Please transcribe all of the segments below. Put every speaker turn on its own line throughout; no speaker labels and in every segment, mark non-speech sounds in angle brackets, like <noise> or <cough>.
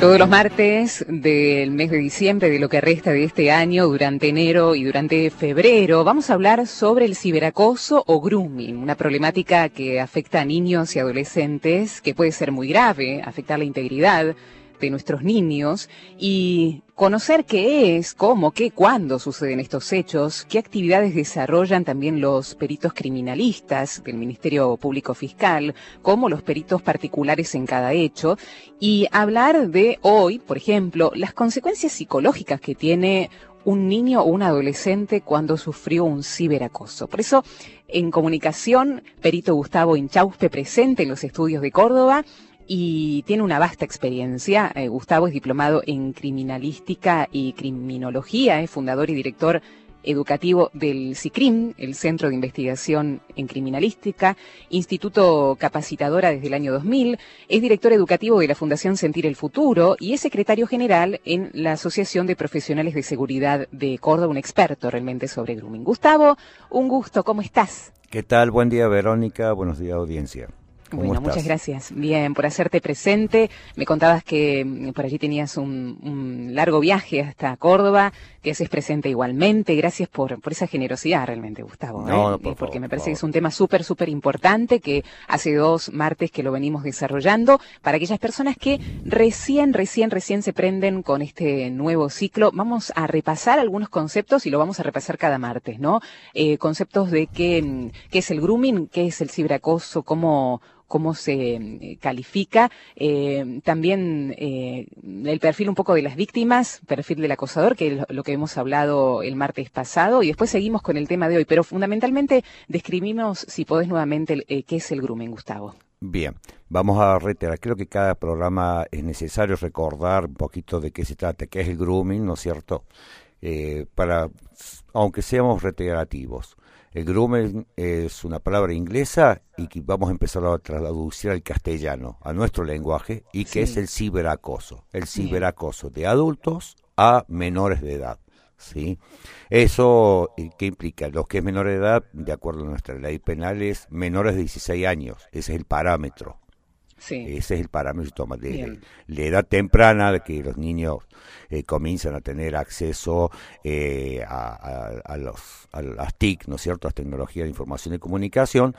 Todos los martes del mes de diciembre, de lo que resta de este año, durante enero y durante febrero, vamos a hablar sobre el ciberacoso o grooming, una problemática que afecta a niños y adolescentes, que puede ser muy grave, afectar la integridad de nuestros niños y conocer qué es, cómo, qué, cuándo suceden estos hechos, qué actividades desarrollan también los peritos criminalistas del Ministerio Público Fiscal, como los peritos particulares en cada hecho, y hablar de hoy, por ejemplo, las consecuencias psicológicas que tiene un niño o un adolescente cuando sufrió un ciberacoso. Por eso, en comunicación, perito Gustavo Inchauspe presente en los estudios de Córdoba y tiene una vasta experiencia. Eh, Gustavo es diplomado en criminalística y criminología, es fundador y director educativo del CICRIM, el Centro de Investigación en Criminalística, instituto capacitadora desde el año 2000, es director educativo de la Fundación Sentir el Futuro y es secretario general en la Asociación de Profesionales de Seguridad de Córdoba, un experto realmente sobre grooming. Gustavo, un gusto, ¿cómo estás?
¿Qué tal? Buen día, Verónica. Buenos días, audiencia.
Bueno, muchas gracias. Bien, por hacerte presente. Me contabas que mm, por allí tenías un, largo viaje hasta Córdoba, que haces presente igualmente. Gracias por, por esa generosidad realmente, Gustavo.
No, ¿eh?
Porque me parece que es un tema súper, súper importante que hace dos martes que lo venimos desarrollando para aquellas personas que recién, recién, recién se prenden con este nuevo ciclo. Vamos a repasar algunos conceptos y lo vamos a repasar cada martes, ¿no? Eh, conceptos de qué, mm, qué es el grooming, qué es el ciberacoso, cómo cómo se eh, califica, eh, también eh, el perfil un poco de las víctimas, perfil del acosador, que es lo que hemos hablado el martes pasado, y después seguimos con el tema de hoy, pero fundamentalmente describimos, si podés nuevamente, qué es el grooming, Gustavo.
Bien, vamos a reiterar, creo que cada programa es necesario recordar un poquito de qué se trata, qué es el grooming, ¿no es cierto? para, aunque seamos reiterativos. El grooming es una palabra inglesa y que vamos a empezar a traducir al castellano, a nuestro lenguaje, y que es el ciberacoso. El ciberacoso de adultos a menores de edad. ¿sí? Eso, eh, ¿qué implica? Los que es menor de edad, de acuerdo a nuestra ley penal, es menores de 16 años. Ese es el parámetro. Ese es el parámetro de, la edad temprana de que los niños eh, comienzan a tener acceso eh, a, los, a las TIC, ¿no es cierto?, las tecnologías de información y comunicación,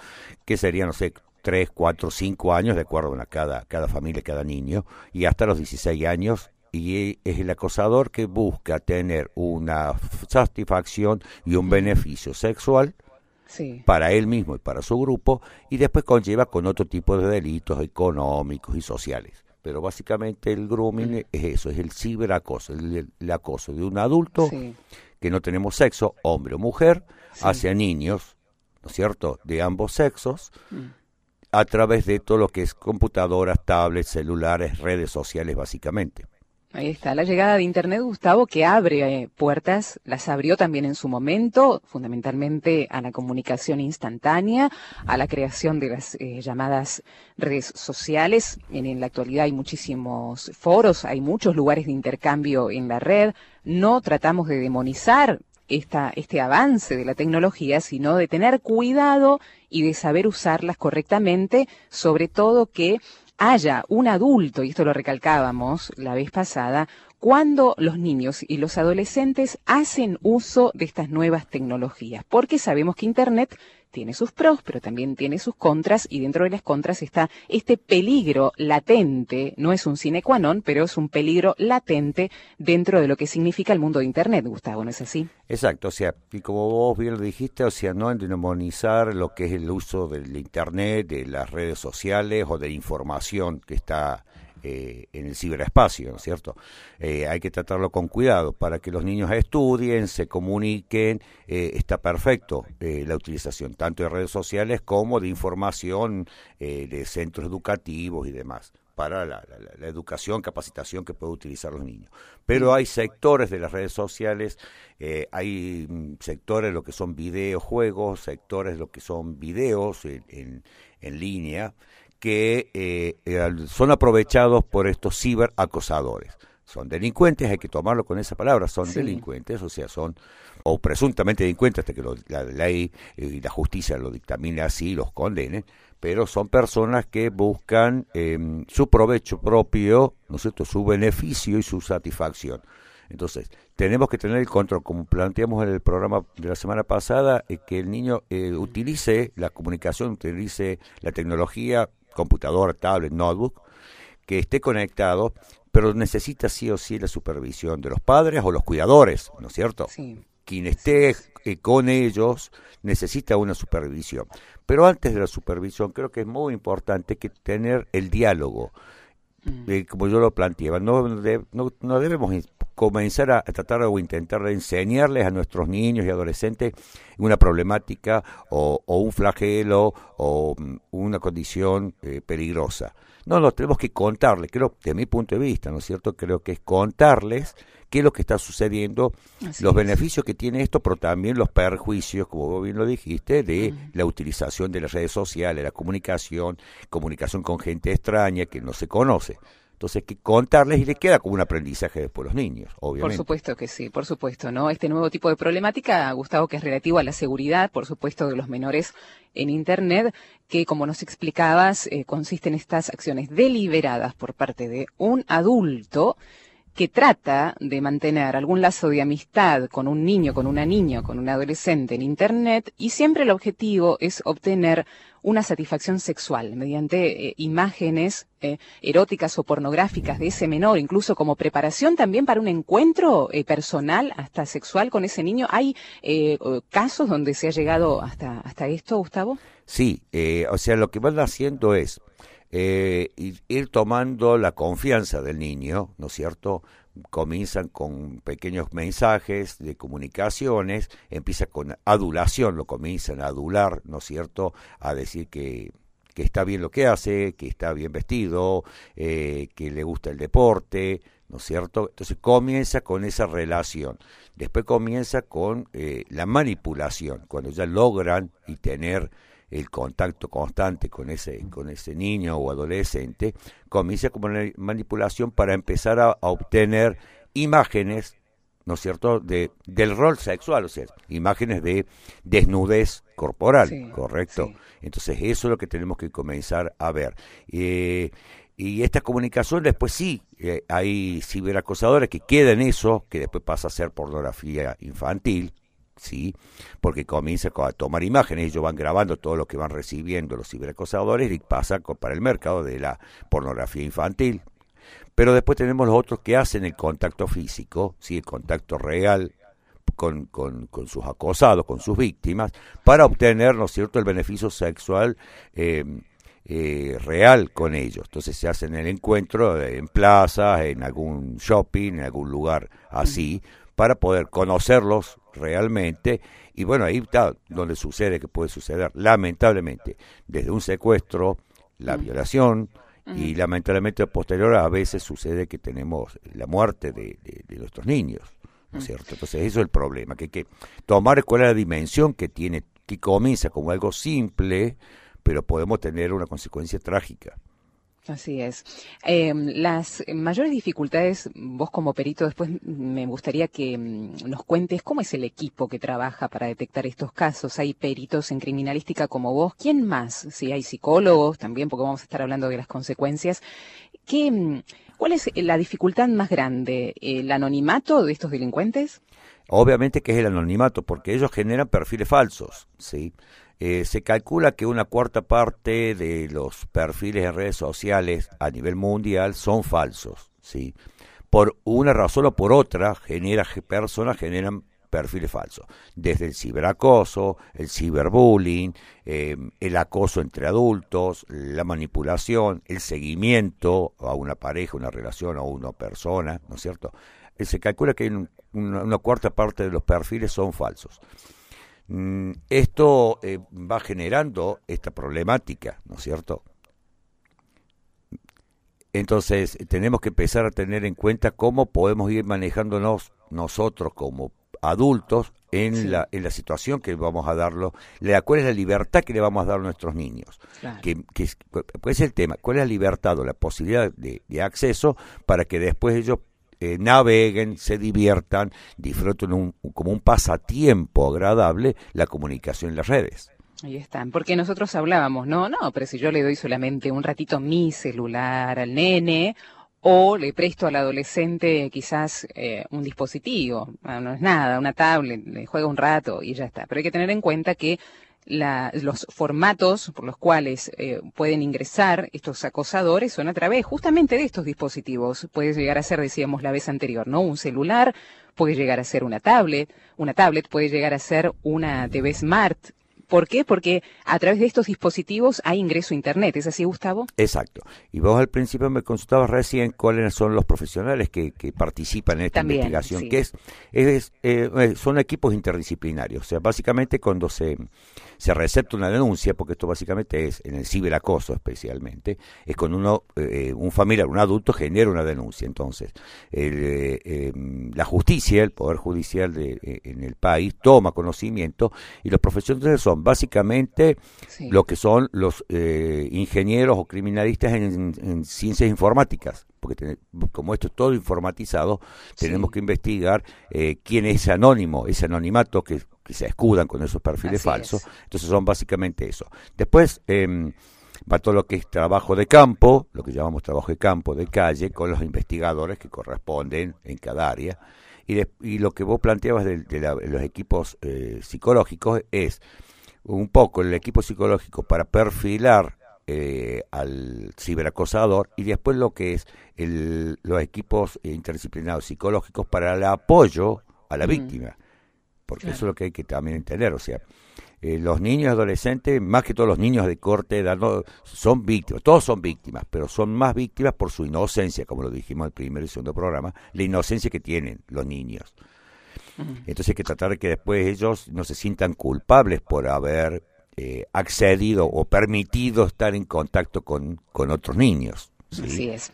que serían, no sé, 3, 4, 5 años, de acuerdo a cada, cada familia, cada niño, y hasta los 16 años. Y es el acosador que busca tener una satisfacción y un beneficio sexual para él mismo y para su grupo, y después conlleva con otro tipo de delitos económicos y sociales. Pero básicamente el grooming es eso, es el ciberacoso, el, acoso de un adulto que no tenemos sexo, hombre o mujer, hacia niños, ¿no es cierto?, de ambos sexos, mm. a través de todo lo que es computadoras, tablets, celulares, redes sociales, básicamente.
Ahí está, la llegada de Internet, Gustavo, que abre eh, puertas, las abrió también en su momento, fundamentalmente a la comunicación instantánea, a la creación de las eh, llamadas redes sociales. En, la actualidad hay muchísimos foros, hay muchos lugares de intercambio en la red. No tratamos de demonizar esta, este avance de la tecnología, sino de tener cuidado y de saber usarlas correctamente, sobre todo que haya un adulto, y esto lo recalcábamos la vez pasada, cuando los niños y los adolescentes hacen uso de estas nuevas tecnologías, porque sabemos que Internet tiene sus pros, pero también tiene sus contras, y dentro de las contras está este peligro latente, no es un sine qua non, pero es un peligro latente dentro de lo que significa el mundo de Internet, Gustavo, ¿no es así?
Exacto, o sea, y como vos bien lo dijiste, o sea, no demonizar lo que es el uso del Internet, de las redes sociales o de información que está eh, en el ciberespacio, ¿no es cierto? Eh, hay que tratarlo con cuidado para que los niños estudien, se comuniquen, eh, está perfecto la utilización tanto de redes sociales como de información de centros educativos y demás para la, educación, capacitación que pueden utilizar los niños. Pero hay sectores de las redes sociales, hay mm, sectores de lo que son videojuegos, sectores de lo que son videos en, en línea, que eh, eh, son aprovechados por estos ciberacosadores. son delincuentes, hay que tomarlo con esa palabra, son delincuentes, o sea, son o presuntamente delincuentes hasta que la ley y la justicia lo dictamine así, los condenen, pero son personas que buscan em, su provecho propio, ¿no es cierto?, su beneficio y su satisfacción. Entonces, tenemos que tener el control, como planteamos en el programa de la semana pasada, eh, que el niño eh, utilice la comunicación, utilice la tecnología, computadora, tablet, notebook, que esté conectado pero necesita sí o sí la supervisión de los padres o los cuidadores, ¿no es cierto? Sí. Quien esté eh, con ellos necesita una supervisión. Pero antes de la supervisión creo que es muy importante que tener el diálogo, mm. eh, como yo lo planteaba. No, no, debemos comenzar a, tratar o intentar enseñarles a nuestros niños y adolescentes una problemática o, un flagelo o mm, una condición eh, peligrosa. No, no, tenemos que contarles, creo, de mi punto de vista, ¿no es cierto? Creo que es contarles qué es lo que está sucediendo, los beneficios que tiene esto, pero también los perjuicios, como vos bien lo dijiste, de la utilización de las redes sociales, la comunicación, comunicación con gente extraña que no se conoce. Entonces, que contarles y les queda como un aprendizaje después los niños, obviamente.
Por supuesto que sí, por supuesto, ¿no? Este nuevo tipo de problemática, Gustavo, que es relativo a la seguridad, por supuesto, de los menores en Internet, que, como nos explicabas, eh, consiste en estas acciones deliberadas por parte de un adulto que trata de mantener algún lazo de amistad con un niño, con una niña, con un adolescente en Internet y siempre el objetivo es obtener una satisfacción sexual mediante eh, imágenes eh, eróticas o pornográficas de ese menor, incluso como preparación también para un encuentro eh, personal, hasta sexual con ese niño. ¿Hay casos donde se ha llegado hasta, hasta esto, Gustavo?
Sí, o sea, lo que van haciendo es eh, ir tomando la confianza del niño, ¿no es cierto? Comienzan con pequeños mensajes de comunicaciones, empieza con adulación, lo comienzan a adular, ¿no es cierto? A decir que, que está bien lo que hace, que está bien vestido, eh, que le gusta el deporte, ¿no es cierto? Entonces comienza con esa relación. Después comienza con eh, la manipulación, cuando ya logran y tener el contacto constante con ese, con ese niño o adolescente, comienza como una manipulación para empezar a, obtener imágenes, ¿no es cierto?, de, del rol sexual, o sea, imágenes de desnudez corporal, ¿correcto? Entonces eso es lo que tenemos que comenzar a ver. Eh, y esta comunicación después sí, eh, hay ciberacosadores que quedan eso, que después pasa a ser pornografía infantil, ¿sí? Porque comienza a tomar imágenes, ellos van grabando todo lo que van recibiendo los ciberacosadores y pasa para el mercado de la pornografía infantil. Pero después tenemos los otros que hacen el contacto físico, ¿sí? El contacto real con, con, con, sus acosados, con sus víctimas, para obtener, ¿no es cierto?, el beneficio sexual eh, eh, real con ellos. Entonces se hacen el encuentro en plazas, en algún shopping, en algún lugar así, para poder conocerlos realmente. Y bueno, ahí está donde sucede que puede suceder, lamentablemente, desde un secuestro, la mm. violación, y lamentablemente posterior a veces sucede que tenemos la muerte de, nuestros niños, ¿no es mm. cierto? Entonces eso es el problema, que hay que tomar cuál es la dimensión que tiene, que comienza como algo simple, pero podemos tener una consecuencia trágica.
Así es. Em, las mayores dificultades, vos como perito, después me gustaría que mm, nos cuentes cómo es el equipo que trabaja para detectar estos casos. Hay peritos en criminalística como vos. ¿Quién más? Si hay psicólogos también, porque vamos a estar hablando de las consecuencias. ¿Qué, mm, ¿Cuál es la dificultad más grande? ¿El anonimato de estos delincuentes?
Obviamente que es el anonimato, porque ellos generan perfiles falsos, ¿sí? Eh, se calcula que una cuarta parte de los perfiles en redes sociales a nivel mundial son falsos, ¿sí? Por una razón o por otra, genera, personas generan perfiles falsos, desde el ciberacoso, el ciberbullying, em, el acoso entre adultos, la manipulación, el seguimiento a una pareja, una relación o una persona, ¿no es cierto? Eh, se calcula que una cuarta parte de los perfiles son falsos. Mm, esto eh, va generando esta problemática, ¿no es cierto? Entonces, tenemos que empezar a tener en cuenta cómo podemos ir manejándonos nosotros como adultos en, la, en la situación que vamos a darlo, cuál es la libertad que le vamos a dar a nuestros niños. Que, que, ¿Cuál es el tema? ¿Cuál es la libertad o la posibilidad de, de acceso para que después ellos eh, naveguen, se diviertan, disfruten un, como un pasatiempo agradable la comunicación en las redes.
Ahí están, porque nosotros hablábamos, no, no, pero si yo le doy solamente un ratito mi celular al nene o le presto al adolescente quizás eh, un dispositivo, ah, no es nada, una tablet, le juega un rato y ya está. Pero hay que tener en cuenta que los formatos por los cuales eh, pueden ingresar estos acosadores son a través justamente de estos dispositivos. Puede llegar a ser, decíamos la vez anterior, ¿no? Un celular, puede llegar a ser una tablet, una tablet puede llegar a ser una TV Smart, ¿Por qué? Porque a través de estos dispositivos hay ingreso a Internet. ¿Es así, Gustavo?
Exacto. Y vos al principio me consultabas recién cuáles son los profesionales que, participan en esta investigación, que es, es eh, son equipos interdisciplinarios. O sea, básicamente cuando se se recepta una denuncia, porque esto básicamente es en el ciberacoso especialmente, es cuando uno, eh, un familiar, un adulto genera una denuncia. Entonces, eh, em, la justicia, el Poder Judicial de, eh, en el país toma conocimiento y los profesionales son básicamente lo que son los ingenieros o criminalistas en ciencias informáticas porque como esto es todo informatizado, tenemos que investigar eh, quién es ese anónimo, ese anonimato que, se escudan con esos perfiles falsos. Entonces son básicamente eso. Después eh, va todo lo que es trabajo de campo, lo que llamamos trabajo de campo, de calle, con los investigadores que corresponden en cada área. Y, y lo que vos planteabas de, los equipos eh, psicológicos es un poco el equipo psicológico para perfilar eh, al ciberacosador y después lo que es el, los equipos interdisciplinarios psicológicos para el apoyo a la víctima, porque eso es lo que hay que también entender, o sea, eh, los niños adolescentes, más que todos los niños de corte edad, son víctimas, todos son víctimas, pero son más víctimas por su inocencia, como lo dijimos en el primer y segundo programa, la inocencia que tienen los niños. Entonces hay que tratar de que después ellos no se sientan culpables por haber eh, accedido o permitido estar en contacto con, con otros niños.
Así es.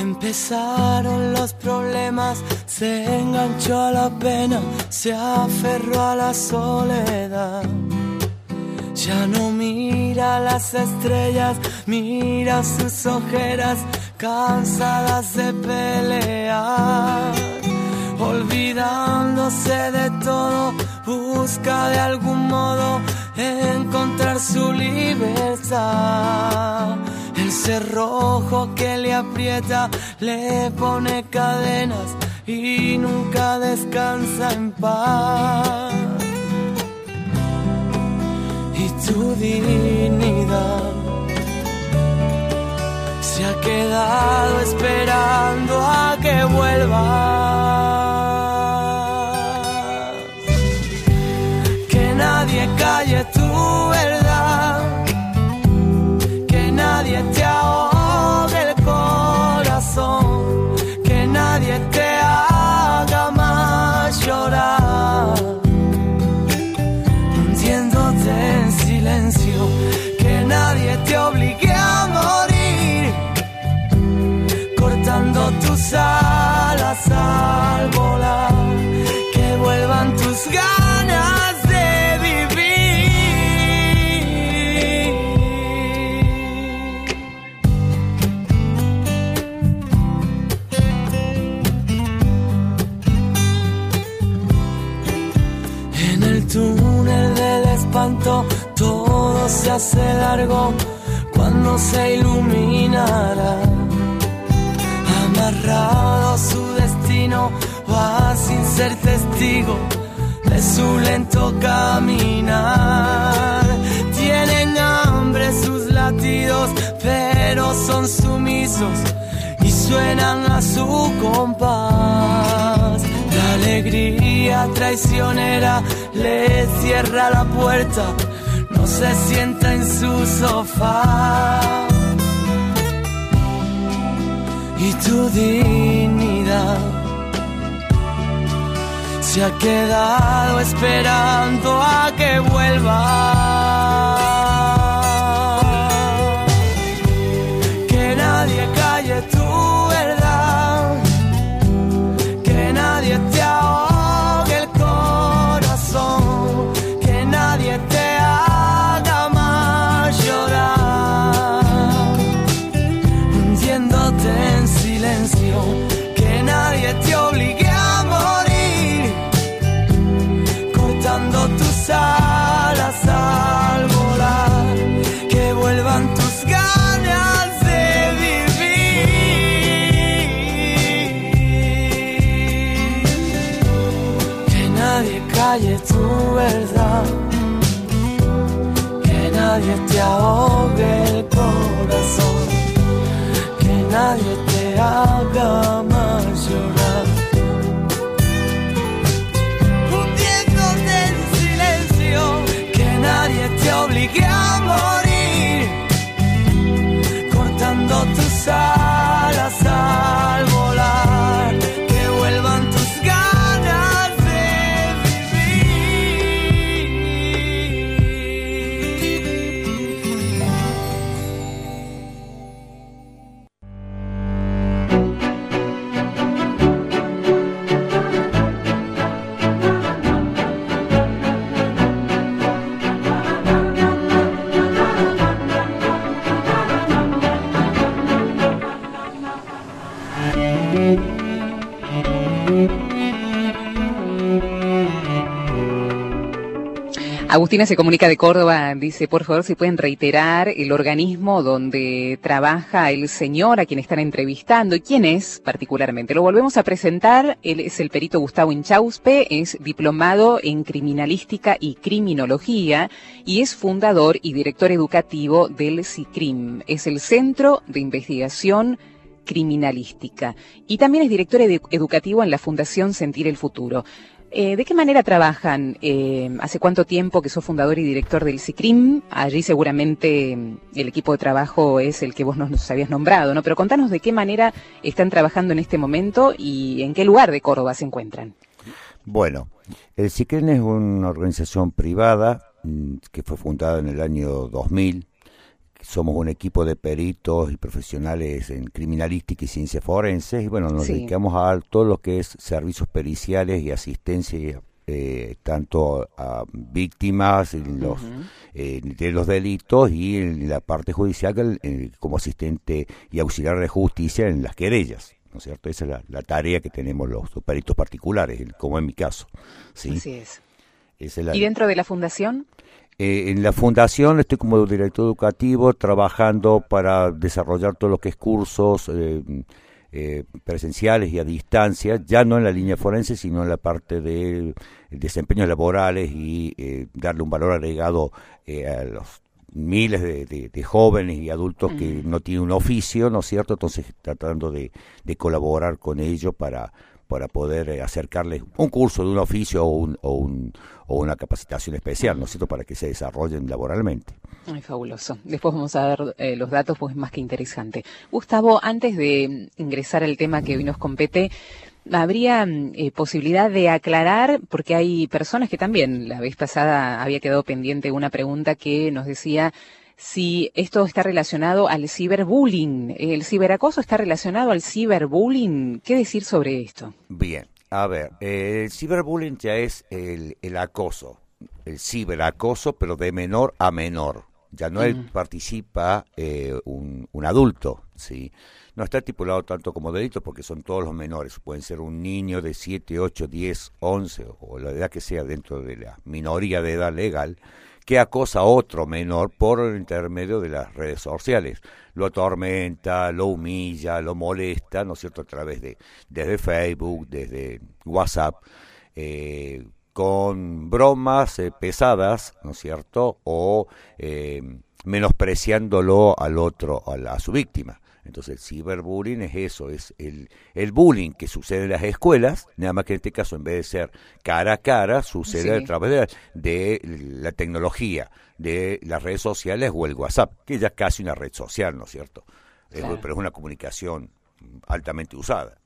Empezaron los problemas, se enganchó a la pena, se aferró a la soledad. Ya no mira las estrellas, mira sus ojeras cansadas de pelear olvidándose de todo, busca de algún modo encontrar su libertad. El cerrojo que le aprieta le pone cadenas y nunca descansa en paz. Tu dignidad. Se ha quedado esperando todo se largo cuando se iluminará. Amarrado a su destino, va sin ser testigo de su lento caminar. Tienen hambre sus latidos, pero son sumisos y suenan a su compás. La alegría traicionera le cierra la puerta, se sienta en su sofá. Y tu dignidad se ha quedado esperando a que vuelva. Ahogue el corazón, que nadie te haga más llorar. Hundiéndote en silencio, que nadie te obligue a morir, cortando tus alas
Agustina se comunica de Córdoba, dice, por favor, si pueden reiterar el organismo donde trabaja el señor a quien están entrevistando y quién es particularmente. Lo volvemos a presentar, él es el perito Gustavo Inchauspe, es diplomado en criminalística y criminología y es fundador y director educativo del CICRIM, es el Centro de Investigación Criminalística y también es director edu- educativo en la Fundación Sentir el Futuro. Eh, ¿De qué manera trabajan? Eh, ¿Hace cuánto tiempo que sos fundador y director del CICRIM? Allí seguramente mm, el equipo de trabajo es el que vos nos habías nombrado, ¿no? Pero contanos de qué manera están trabajando en este momento y en qué lugar de Córdoba se encuentran.
Bueno, el CICREN es una organización privada mm, que fue fundada en el año 2000. Somos un equipo de peritos y profesionales en criminalística y ciencias forenses y bueno, nos
Sí.
dedicamos a todo lo que es servicios periciales y asistencia eh, tanto a víctimas en los, eh, de los delitos y en la parte judicial eh, como asistente y auxiliar de justicia en las querellas. ¿No es cierto? Esa es la, la tarea que tenemos los, los peritos particulares, como en mi caso. ¿sí?
Así es.
Esa es la-
¿Y dentro de la fundación?
Eh, en la fundación estoy como director educativo trabajando para desarrollar todo lo que es cursos eh, eh, presenciales y a distancia, ya no en la línea forense, sino en la parte de desempeños laborales y eh, darle un valor agregado eh, a los miles de, de- de jóvenes y adultos que no tienen un oficio, ¿no es cierto? Entonces tratando de, de colaborar con ellos para para poder eh, acercarles un curso de un oficio o, un, o, un- o una capacitación especial, ¿no es cierto?, para que se desarrollen laboralmente.
Ay, fabuloso. Después vamos a ver eh, los datos, pues es más que interesante. Gustavo, antes de ingresar al tema que hoy nos compete, ¿habría mm, eh, posibilidad de aclarar? Porque hay personas que también, la vez pasada había quedado pendiente una pregunta que nos decía si esto está relacionado al ciberbullying. ¿El ciberacoso está relacionado al ciberbullying? ¿Qué decir sobre esto?
Bien, a ver, eh, el ciberbullying ya es el, el acoso, el ciberacoso, pero de menor a menor. Ya no es- participa eh, un, un adulto, ¿sí? No está estipulado tanto como delito porque son todos los menores. Pueden ser un niño de 7, 8, 10, 11 o la edad que sea dentro de la minoría de edad legal que acosa a otro menor por el intermedio de las redes sociales. Lo atormenta, lo humilla, lo molesta, ¿no es cierto?, a través de, desde Facebook, desde WhatsApp, eh, con bromas eh, pesadas, ¿no es cierto?, o eh, menospreciándolo al otro, a, la- a su víctima. Entonces el ciberbullying es eso, es el, el bullying que sucede en las escuelas, nada más que en este caso en vez de ser cara a cara, sucede
Sí.
a través de la, de la tecnología, de las redes sociales o el WhatsApp, que ya es casi una red social, ¿no es cierto? Es- pero es una comunicación altamente usada.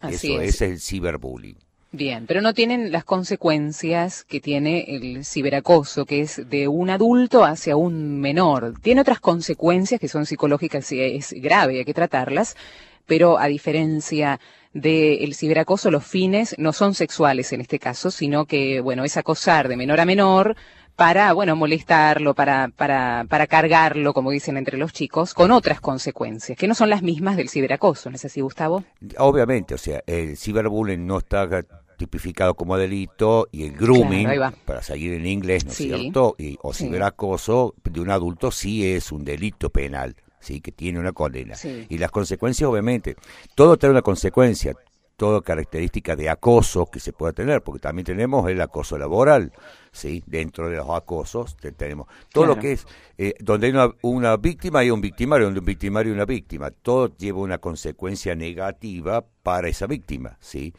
Así
eso
es
el ciberbullying.
Bien, pero no tienen las consecuencias que tiene el ciberacoso, que es de un adulto hacia un menor. Tiene otras consecuencias que son psicológicas y es grave, hay que tratarlas, pero a diferencia del ciberacoso, los fines no son sexuales en este caso, sino que, bueno, es acosar de menor a menor para, bueno, molestarlo, para, para, para cargarlo, como dicen entre los chicos, con otras consecuencias, que no son las mismas del ciberacoso, ¿no es así, Gustavo?
Obviamente, o sea, el ciberbullying no está tipificado como delito y el grooming,
Claro,
para seguir en inglés, ¿no es
Sí.
cierto? Y, o
Sí.
ciberacoso de un adulto sí es un delito penal, sí, que tiene una condena.
Sí.
Y las consecuencias, obviamente, todo trae una consecuencia. toda característica de acoso que se pueda tener, porque también tenemos el acoso laboral, ¿sí? Dentro de los acosos tenemos todo lo que es, eh, donde hay una, una víctima y un victimario, donde un victimario y una víctima, todo lleva una consecuencia negativa para esa víctima, ¿sí?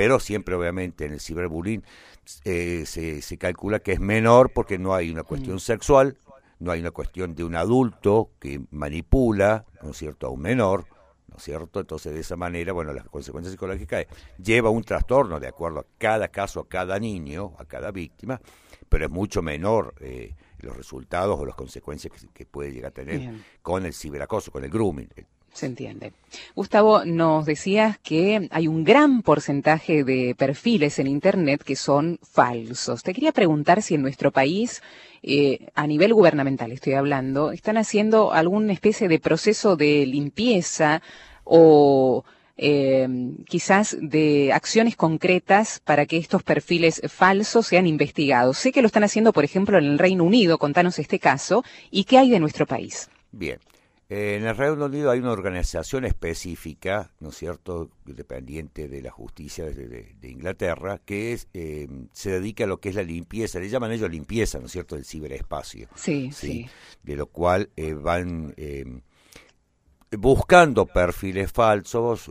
Pero siempre, obviamente, en el ciberbullying eh, se, se calcula que es menor porque no hay una cuestión mm. sexual, no hay una cuestión de un adulto que manipula, ¿no es cierto?, a un menor, ¿no es cierto? Entonces, de esa manera, bueno, las consecuencias psicológicas lleva un trastorno de acuerdo a cada caso, a cada niño, a cada víctima, pero es mucho menor eh, los resultados o las consecuencias que, puede llegar a tener con el ciberacoso, con el grooming.
Se entiende. Gustavo, nos decías que hay un gran porcentaje de perfiles en Internet que son falsos. Te quería preguntar si en nuestro país, eh, a nivel gubernamental estoy hablando, están haciendo alguna especie de proceso de limpieza o eh, quizás de acciones concretas para que estos perfiles falsos sean investigados. Sé que lo están haciendo, por ejemplo, en el Reino Unido. Contanos este caso. ¿Y qué hay de nuestro país?
Bien. En el Reino Unido hay una organización específica, ¿no es cierto?, dependiente de la justicia de, Inglaterra, que es, eh, se dedica a lo que es la limpieza, le llaman ellos limpieza, ¿no es cierto?, del ciberespacio.
Sí, sí.
De lo cual eh, van eh, buscando perfiles falsos,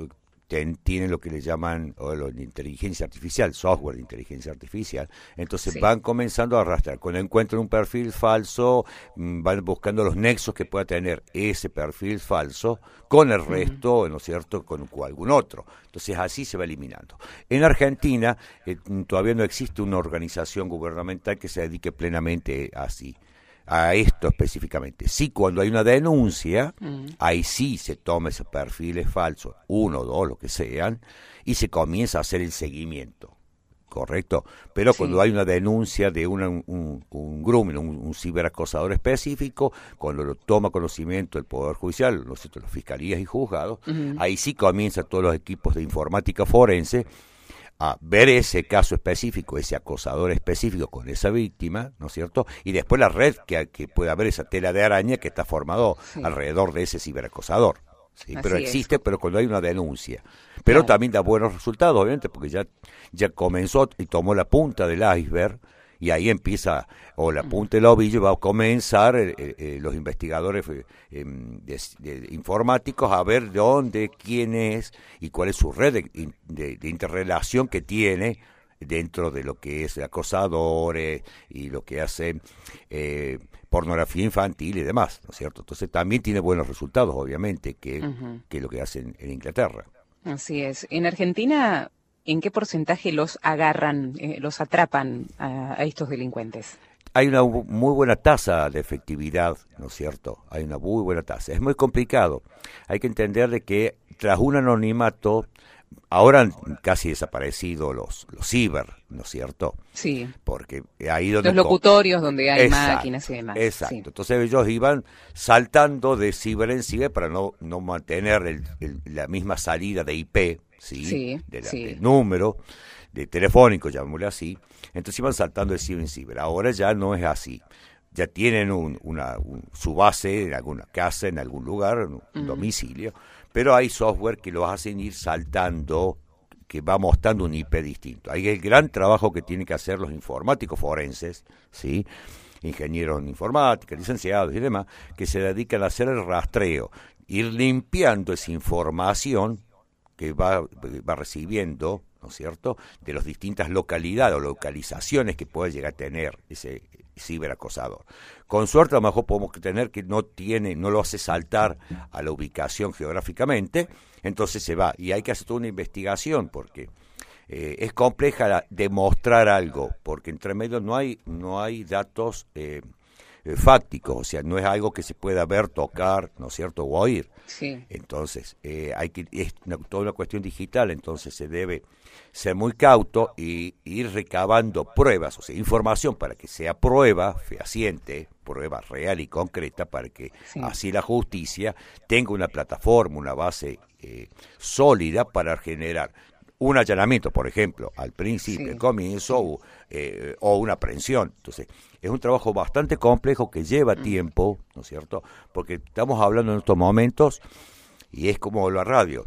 tienen lo que le llaman o lo inteligencia artificial, software de inteligencia artificial. Entonces van comenzando a arrastrar. Cuando encuentran un perfil falso, mm, van buscando los nexos que pueda tener ese perfil falso con el resto, ¿no es cierto?, con, algún otro. Entonces así se va eliminando. En Argentina eh, todavía no existe una organización gubernamental que se dedique plenamente así a esto específicamente. Sí, cuando hay una denuncia, mm. ahí sí se toma ese perfil falso, uno, dos, lo que sean, y se comienza a hacer el seguimiento. ¿Correcto? Pero cuando hay una denuncia de un, un, un grooming, un, ciberacosador específico, cuando lo toma conocimiento el Poder Judicial, ¿no sé, las fiscalías y juzgados, ahí sí comienzan todos los equipos de informática forense a ver ese caso específico, ese acosador específico con esa víctima, ¿no es cierto? Y después la red que, que puede haber esa tela de araña que está formado alrededor de ese ciberacosador. ¿sí? Pero existe, pero cuando hay una denuncia. Pero también da buenos resultados, obviamente, porque ya, ya comenzó y tomó la punta del iceberg y ahí empieza, o la punta del ovillo, va a comenzar eh, eh, eh, los investigadores em, informáticos a ver dónde, quién es y cuál es su red de, interrelación que tiene dentro de lo que es acosadores y lo que hace pornografía infantil y demás, ¿no es cierto? Entonces también tiene buenos resultados, obviamente, que, que lo que hacen en Inglaterra.
Así es. En Argentina ¿en qué porcentaje los agarran, eh, los atrapan a, estos delincuentes?
Hay una muy buena tasa de efectividad, ¿no es cierto? Hay una muy buena tasa. Es muy complicado. Hay que entender de que tras un anonimato, ahora han casi desaparecido los, los ciber, ¿no es cierto?
Sí.
Porque ahí donde...
Los locutorios donde hay máquinas y demás.
Exacto. Entonces ellos iban saltando de ciber en ciber para no, no mantener la misma salida de IP, ¿sí? del número de telefónico, llamémosle así. Entonces iban saltando de ciber en ciber. Ahora ya no es así. Ya tienen una, su base en alguna casa, en algún lugar, un, domicilio, pero hay software que lo hacen ir saltando que va mostrando un IP distinto. Hay el gran trabajo que tienen que hacer los informáticos forenses, ¿sí? ingenieros en informática, licenciados y demás, que se dedican a hacer el rastreo, ir limpiando esa información que va, va recibiendo, ¿no es cierto?, de las distintas localidades o localizaciones que puede llegar a tener ese ciberacosador. Con suerte a lo mejor podemos tener que no tiene, no lo hace saltar a la ubicación geográficamente, entonces se va. Y hay que hacer toda una investigación porque eh, es compleja demostrar algo, porque entre medio no hay, no hay datos eh, eh, fácticos, o sea, no es algo que se pueda ver, tocar, ¿no es cierto?, o oír.
Sí.
Entonces, eh, hay que, es toda una cuestión digital, entonces se debe ser muy cauto y ir recabando pruebas, o sea, información para que sea prueba fehaciente, prueba real y concreta, para que así la justicia tenga una plataforma, una base eh, sólida para generar un allanamiento, por ejemplo, al principio, el comienzo, eh, o, una aprehensión. Entonces, es un trabajo bastante complejo que lleva tiempo, ¿no es cierto? Porque estamos hablando en estos momentos, y es como la radio.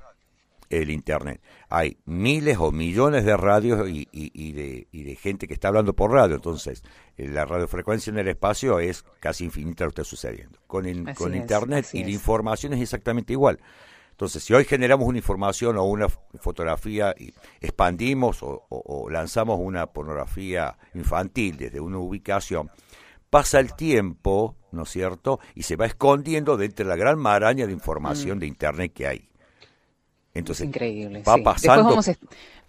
el Internet. Hay miles o millones de radios y, y, de, y de gente que está hablando por radio, entonces la radiofrecuencia en el espacio es casi infinita lo que está sucediendo. Con, con Internet y la información es exactamente igual. Entonces, si hoy generamos una información o una fotografía y expandimos o, lanzamos una pornografía infantil desde una ubicación, pasa el tiempo, ¿no es cierto? Y se va escondiendo dentro de la gran maraña de información mm. de Internet que hay.
Entonces, increíble, va pasando.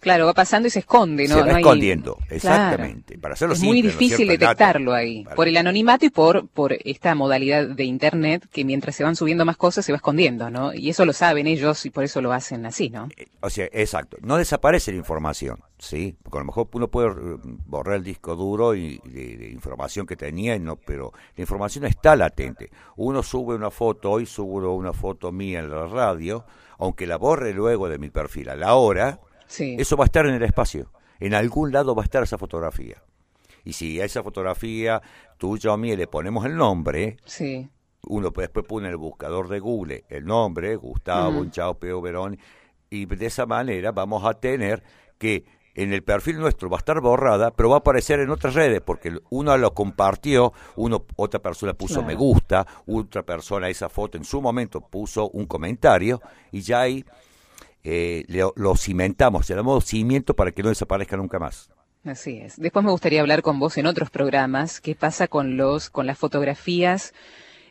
Claro, va pasando y se esconde, ¿no?
Se va escondiendo, exactamente. Para hacerlo
es muy difícil detectarlo ahí, por el anonimato y por, por esta modalidad de Internet que mientras se van subiendo más cosas se va escondiendo, ¿no? Y eso lo saben ellos y por eso lo hacen así, ¿no?
Eh, o sea, exacto. No desaparece la información, ¿sí? Porque a lo mejor uno puede eh, borrar el disco duro y de, información que tenía, no, pero la información está latente. Uno sube una foto, hoy subo una foto mía en la radio, aunque la borre luego de mi perfil a la hora eso va a estar en el espacio. En algún lado va a estar esa fotografía. Y si a esa fotografía tuya o mía le ponemos el nombre,
sí.
uno después pone en el buscador de Google el nombre, Gustavo, uh Chao, Peo, Verón, y de esa manera vamos a tener que en el perfil nuestro va a estar borrada, pero va a aparecer en otras redes, porque uno lo compartió, uno, otra persona puso me gusta, otra persona esa foto en su momento puso un comentario, y ya ahí eh, lo, cimentamos, le damos cimiento para que no desaparezca nunca más.
Así es. Después me gustaría hablar con vos en otros programas qué pasa con los con las fotografías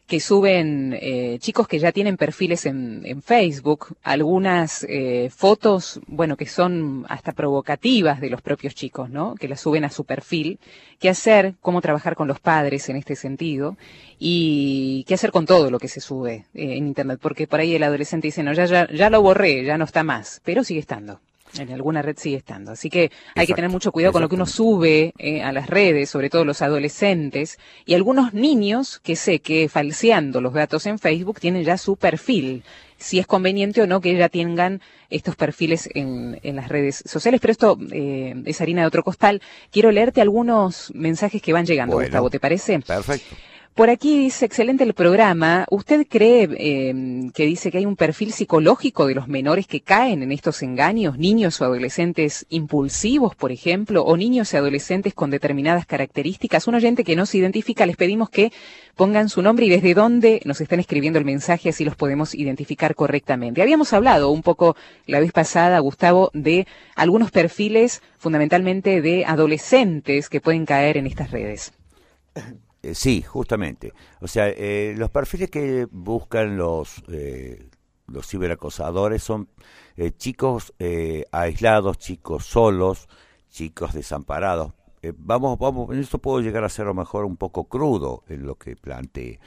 que suben eh, chicos que ya tienen perfiles en, en Facebook, algunas eh, fotos, bueno, que son hasta provocativas de los propios chicos, ¿no? Que las suben a su perfil. ¿Qué hacer? ¿Cómo trabajar con los padres en este sentido? Y qué hacer con todo lo que se sube eh, en Internet, porque por ahí el adolescente dice, no, ya, ya, ya lo borré, ya no está más, pero sigue estando. En alguna red sigue estando. Así que hay que tener mucho cuidado con lo que uno sube eh, a las redes, sobre todo los adolescentes y algunos niños que sé que falseando los datos en Facebook tienen ya su perfil. Si es conveniente o no que ya tengan estos perfiles en, en las redes sociales. Pero esto eh, es harina de otro costal. Quiero leerte algunos mensajes que van llegando, Gustavo, ¿te parece?
Perfecto.
Por aquí dice, excelente el programa. ¿Usted cree eh, que dice que hay un perfil psicológico de los menores que caen en estos engaños? Niños o adolescentes impulsivos, por ejemplo, o niños y adolescentes con determinadas características. Un oyente que no se identifica, les pedimos que pongan su nombre y desde dónde nos están escribiendo el mensaje, así los podemos identificar correctamente. Habíamos hablado un poco la vez pasada, Gustavo, de algunos perfiles fundamentalmente de adolescentes que pueden caer en estas redes. <coughs>
Eh, sí, justamente. O sea, eh, los perfiles que buscan los, eh, los ciberacosadores son chicos aislados, chicos solos, chicos desamparados. vamos, vamos, en esto puedo llegar a ser a lo mejor un poco crudo en lo que planteé,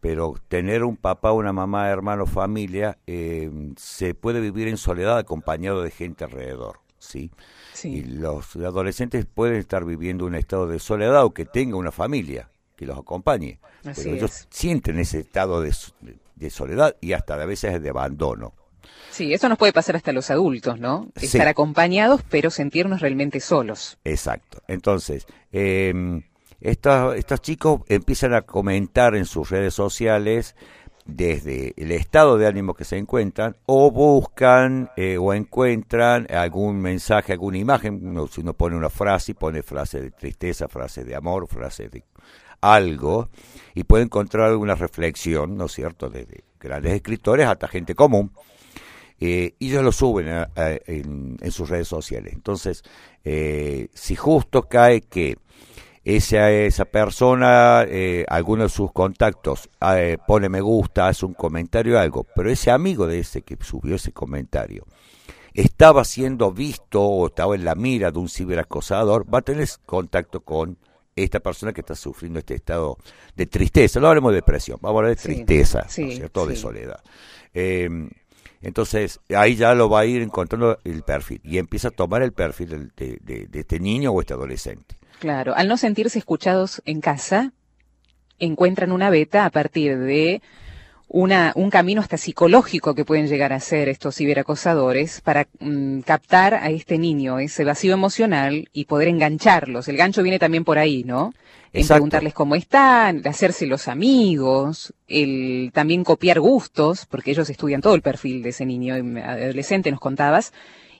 pero tener un papá, una mamá, hermano, familia, se puede vivir en soledad acompañado de gente alrededor. ¿sí?
sí.
Y los adolescentes pueden estar viviendo un estado de soledad o que tenga una familia que los acompañe. pero ellos sienten ese estado de, soledad y hasta a veces de abandono.
Sí, eso nos puede pasar hasta los adultos, ¿no? Estar acompañados, pero sentirnos realmente solos.
Exacto. Entonces, eh, estos, estos chicos empiezan a comentar en sus redes sociales desde el estado de ánimo que se encuentran o buscan eh, o encuentran algún mensaje, alguna imagen, si uno pone una frase, pone frase de tristeza, frase de amor, frase de algo y puede encontrar alguna reflexión, ¿no es cierto?, de, grandes escritores hasta gente común. Eh, y ellos lo suben en, sus redes sociales. Entonces, eh, si justo cae que esa, esa persona, eh, alguno de sus contactos, eh, pone me gusta, hace un comentario, algo, pero ese amigo de ese que subió ese comentario estaba siendo visto o estaba en la mira de un ciberacosador, va a tener contacto con esta persona que está sufriendo este estado de tristeza. No hablemos de depresión, vamos a hablar de tristeza, cierto? De soledad. Em, entonces, ahí ya lo va a ir encontrando el perfil y empieza a tomar el perfil de, de, este niño o este adolescente.
Claro, al no sentirse escuchados en casa, encuentran una beta a partir de una, un camino hasta psicológico que pueden llegar a ser estos ciberacosadores para mm, captar a este niño ese vacío emocional y poder engancharlos. El gancho viene también por ahí, ¿no? En preguntarles cómo están, hacerse los amigos, el también copiar gustos, porque ellos estudian todo el perfil de ese niño adolescente, nos contabas,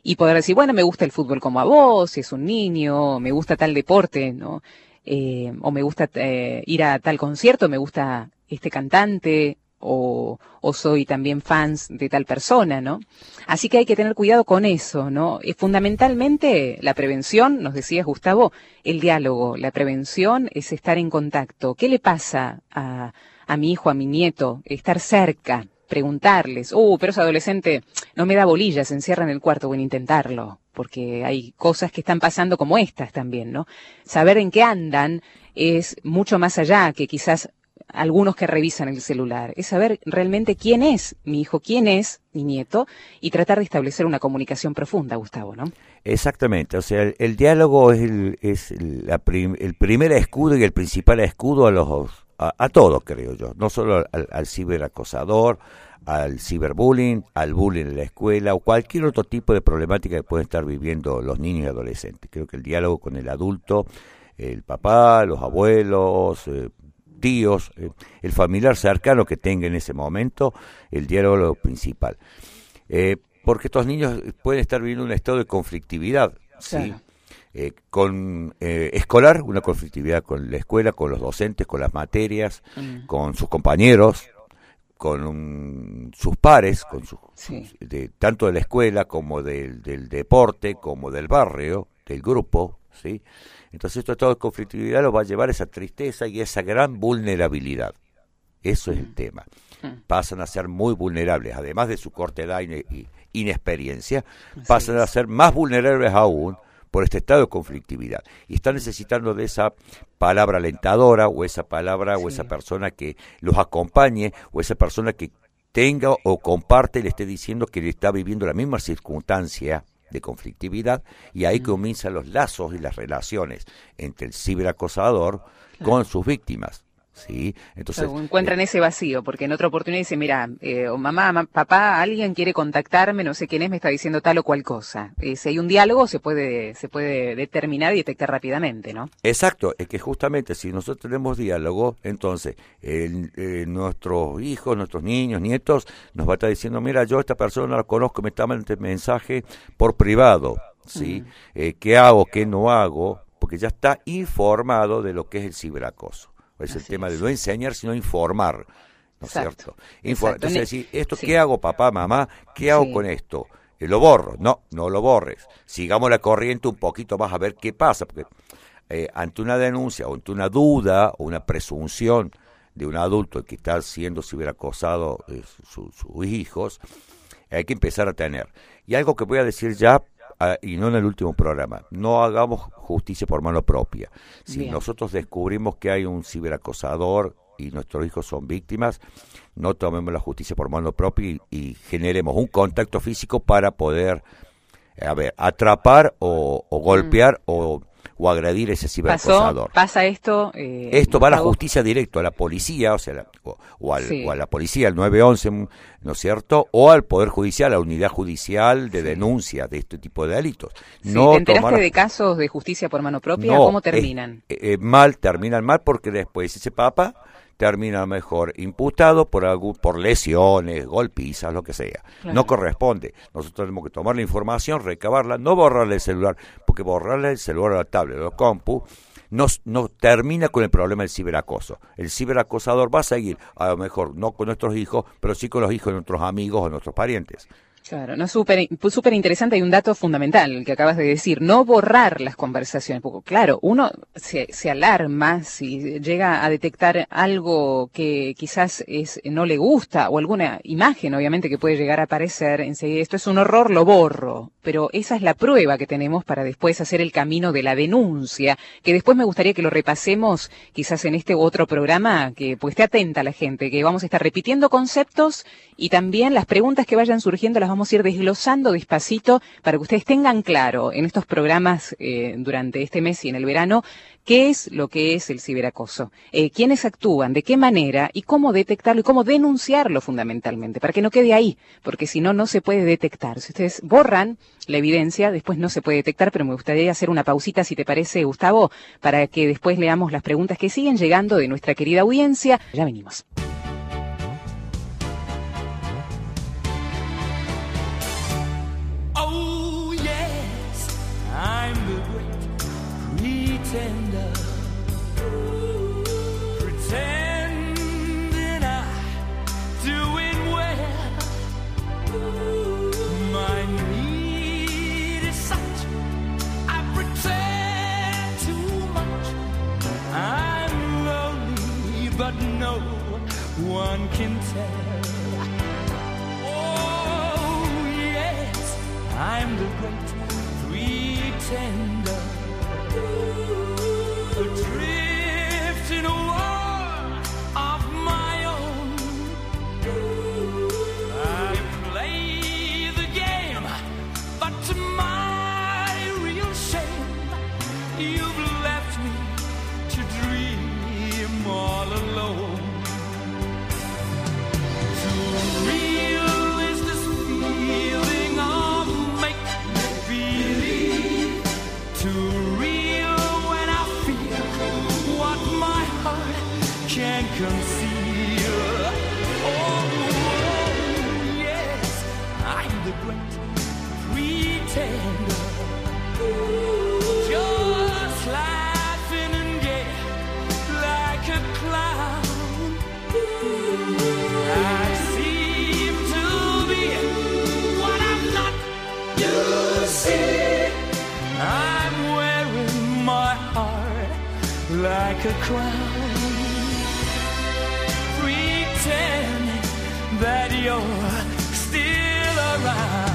y poder decir, bueno, me gusta el fútbol como a vos, si es un niño, me gusta tal deporte, ¿no? Eh, o me gusta eh, ir a tal concierto, me gusta este cantante, o, o, soy también fans de tal persona, ¿no? Así que hay que tener cuidado con eso, ¿no? Y fundamentalmente la prevención, nos decías Gustavo, el diálogo, la prevención es estar en contacto. ¿Qué le pasa a, a mi hijo, a mi nieto? Estar cerca, preguntarles, uh, pero ese adolescente no me da bolillas, se encierra en el cuarto, bueno, intentarlo, porque hay cosas que están pasando como estas también, ¿no? Saber en qué andan es mucho más allá que quizás algunos que revisan el celular, es saber realmente quién es mi hijo, quién es mi nieto y tratar de establecer una comunicación profunda, Gustavo, ¿no?
Exactamente, o sea, el, diálogo es, el, es el primer escudo y el principal escudo a los a, todos, creo yo, no solo al, al ciberacosador, al ciberbullying, al bullying en la escuela o cualquier otro tipo de problemática que pueden estar viviendo los niños y adolescentes. Creo que el diálogo con el adulto, el papá, los abuelos, eh, tíos, eh, el familiar cercano que tenga en ese momento, el diálogo principal. Eh, porque estos niños pueden estar viviendo un estado de conflictividad, ¿sí? Eh, con escolar, una conflictividad con la escuela, con los docentes, con las materias, mm. con sus compañeros, con sus pares, con sus, de, tanto de la escuela como del, del deporte, como del barrio, del grupo, ¿sí? Entonces esto estado de conflictividad lo va a llevar a esa tristeza y esa gran vulnerabilidad. Eso es el mm. tema. Mm. Pasan a ser muy vulnerables, además de su corta edad y inexperiencia, pasan a ser más vulnerables aún por este estado de conflictividad. Y están necesitando de esa palabra alentadora o esa palabra o esa persona que los acompañe o esa persona que tenga o comparte y le esté diciendo que le está viviendo la misma circunstancia de conflictividad y ahí comienzan los lazos y las relaciones entre el ciberacosador con sus víctimas. ¿Sí?
Entonces encuentran eh, ese vacío, porque en otra oportunidad dice, mira, eh, o mamá, papá, alguien quiere contactarme, no sé quién es, me está diciendo tal o cual cosa. Eh, si hay un diálogo, se puede, se puede determinar y detectar rápidamente, ¿no?
Exacto, es que justamente si nosotros tenemos diálogo, entonces nuestros hijos, nuestros niños, nietos, nos va a estar diciendo, mira, yo a esta persona la conozco, me está mandando mensaje por privado, ¿sí? ¿Qué hago, qué no hago? Porque ya está informado de lo que es el ciberacoso. Es el tema de no enseñar, sino informar. ¿No es cierto? Entonces, decir, ¿esto qué hago, papá, mamá? ¿Qué hago con esto? Eh, ¿Lo borro? No, no lo borres. Sigamos la corriente un poquito más a ver qué pasa, porque eh, ante una denuncia o ante una duda o una presunción de un adulto que está siendo ciberacosado eh, sus hijos, hay que empezar a tener. Y algo que voy a decir ya y no en el último programa, no hagamos justicia por mano propia. Si nosotros descubrimos que hay un ciberacosador y nuestros hijos son víctimas, no tomemos la justicia por mano propia y, generemos un contacto físico para poder, a ver, atrapar o, golpear mm. o o agredir ese ciberacosador.
pasa esto. Eh,
esto va a la justicia directo, a la policía, o sea, o, a la policía, al 911, ¿no es cierto? O al Poder Judicial, a la unidad judicial de denuncia de este tipo de delitos.
no ¿Te enteraste de casos de justicia por mano propia? ¿Cómo terminan?
mal, terminan mal porque después ese papa termina mejor imputado por algún, por lesiones, golpizas, lo que sea. No corresponde. Nosotros tenemos que tomar la información, recabarla, no borrarle el celular, porque borrarle el celular a la tablet o compu no, no termina con el problema del ciberacoso. El ciberacosador va a seguir, a lo mejor no con nuestros hijos, pero sí con los hijos de nuestros amigos o nuestros parientes.
Claro, no súper súper interesante. Hay un dato fundamental que acabas de decir, no borrar las conversaciones. Porque, claro, uno se, se alarma si llega a detectar algo que quizás es, no le gusta o alguna imagen, obviamente, que puede llegar a aparecer enseguida. Esto es un horror, lo borro. Pero esa es la prueba que tenemos para después hacer el camino de la denuncia, que después me gustaría que lo repasemos quizás en este otro programa, que pues esté atenta la gente, que vamos a estar repitiendo conceptos y también las preguntas que vayan surgiendo las vamos a ir desglosando despacito para que ustedes tengan claro en estos programas eh, durante este mes y en el verano qué es lo que es el ciberacoso, eh, quiénes actúan, de qué manera y cómo detectarlo y cómo denunciarlo fundamentalmente, para que no quede ahí, porque si no, no se puede detectar. Si ustedes borran la evidencia, después no se puede detectar, pero me gustaría hacer una pausita, si te parece, Gustavo, para que después leamos las preguntas que siguen llegando de nuestra querida audiencia. Ya venimos.
tender you're still around.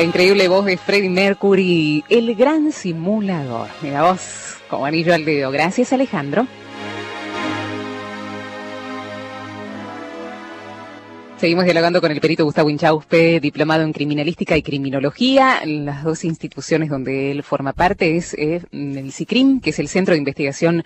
La increíble voz de Freddie Mercury, el gran simulador. Mira voz como anillo al dedo. Gracias, Alejandro. Seguimos dialogando con el perito Gustavo Inchauspe, diplomado en criminalística y criminología. Las dos instituciones donde él forma parte es eh, el CICRIM, que es el Centro de Investigación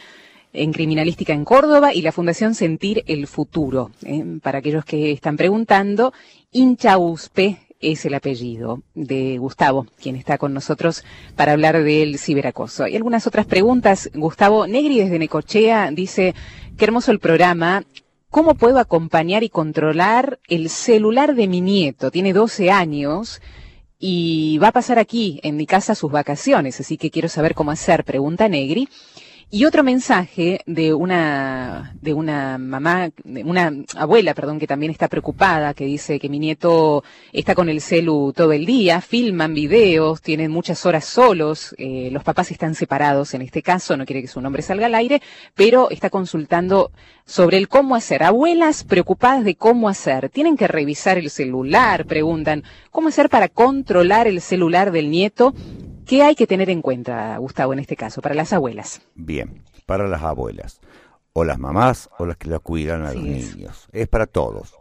en Criminalística en Córdoba, y la Fundación Sentir el Futuro. eh, para aquellos que están preguntando, Inchauspe es el apellido de Gustavo, quien está con nosotros para hablar del ciberacoso. Hay algunas otras preguntas. Gustavo Negri desde Necochea dice, qué hermoso el programa. ¿Cómo puedo acompañar y controlar el celular de mi nieto? Tiene 12 años y va a pasar aquí, en mi casa, sus vacaciones, así que quiero saber cómo hacer, pregunta Negri. Y otro mensaje de una, de una mamá, de una abuela, perdón, que también está preocupada, que dice que mi nieto está con el celu todo el día, filman videos, tienen muchas horas solos, eh, los papás están separados en este caso, no quiere que su nombre salga al aire, pero está consultando sobre el cómo hacer. Abuelas preocupadas de cómo hacer. Tienen que revisar el celular, preguntan, ¿cómo hacer para controlar el celular del nieto? ¿Qué hay que tener en cuenta, Gustavo, en este caso, para las abuelas?
Bien, para las abuelas, o las mamás, o las que la cuidan a los
es.
niños. Es para todos.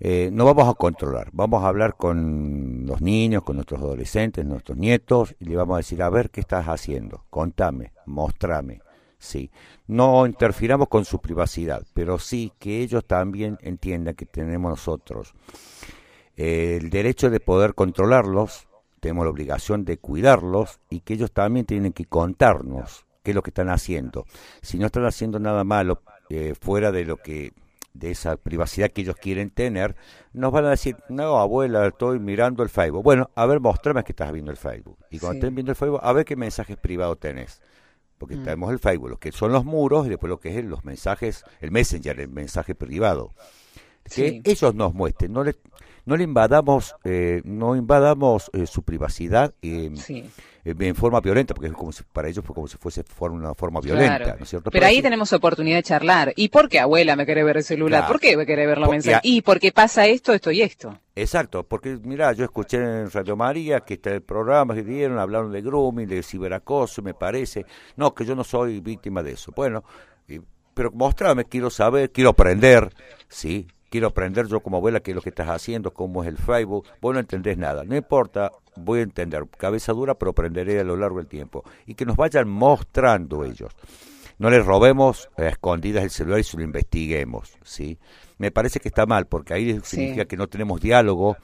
Eh, no vamos a controlar, vamos a hablar con los niños, con nuestros adolescentes, nuestros nietos, y le vamos a decir, a ver, ¿qué estás haciendo? Contame, mostrame. sí. No interfiramos con su privacidad, pero sí que ellos también entiendan que tenemos nosotros eh, el derecho de poder controlarlos, tenemos la obligación de cuidarlos y que ellos también tienen que contarnos qué es lo que están haciendo. Si no están haciendo nada malo eh, fuera de lo que de esa privacidad que ellos quieren tener, nos van a decir, no, abuela, estoy mirando el Facebook. Bueno, a ver, mostrame que estás viendo el Facebook. Y cuando estén viendo el Facebook, a ver qué mensajes privados tenés. Porque mm. tenemos el Facebook, lo que son los muros, y después lo que es los mensajes, el Messenger, el mensaje privado. Que ellos nos muestren, no les, no le invadamos, eh, no invadamos eh, su privacidad eh, en forma violenta, porque es como para ellos fue como si fuese una forma violenta, ¿no es cierto?
Pero, ahí tenemos oportunidad de charlar. ¿Y por qué, abuela, me quiere ver el celular? ¿Por qué me quiere ver los mensajes? Y porque pasa esto, esto y esto.
Exacto, porque mira, yo escuché en Radio María que está el programa que dieron, hablaron de grooming, de ciberacoso, me parece. No, que yo no soy víctima de eso. Bueno, pero mostrame, quiero saber, quiero aprender, ¿sí? Quiero aprender yo como abuela qué es lo que estás haciendo, cómo es el Facebook, vos no entendés nada, no importa, voy a entender, cabeza dura, pero aprenderé a lo largo del tiempo, y que nos vayan mostrando ellos. No les robemos a escondidas el celular y se lo investiguemos, ¿sí? me parece que está mal, porque ahí significa que no tenemos diálogo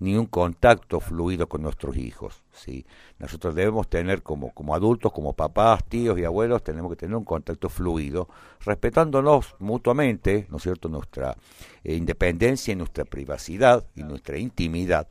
ni un contacto fluido con nuestros hijos. ¿sí? Nosotros debemos tener como, como adultos, como papás, tíos y abuelos, tenemos que tener un contacto fluido, respetándonos mutuamente, ¿no es cierto?, nuestra eh, independencia y nuestra privacidad y nuestra intimidad.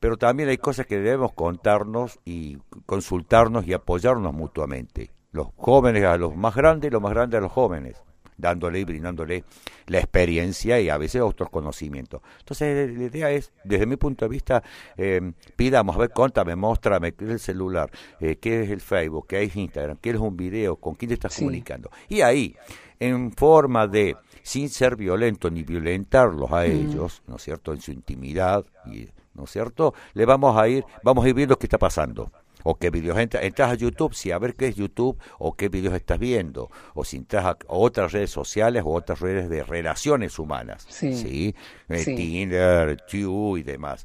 Pero también hay cosas que debemos contarnos y consultarnos y apoyarnos mutuamente. Los jóvenes a los más grandes y los más grandes a los jóvenes dándole y brindándole la experiencia y a veces otros conocimientos. Entonces la idea es, desde mi punto de vista, eh, pidamos, a ver, contame, muéstrame qué es el celular, eh, qué es el Facebook, qué es Instagram, qué es un video, con quién te estás comunicando. Y ahí, en forma de, sin ser violento ni violentarlos a ellos, ¿no es cierto?, en su intimidad, y, ¿no es cierto?, le vamos a ir, vamos a ir viendo qué está pasando o qué videos entras, entras a YouTube, sí, a ver qué es YouTube o qué videos estás viendo, o si entras a otras redes sociales o otras redes de relaciones humanas, ¿sí? Eh, Tinder, Tube y demás.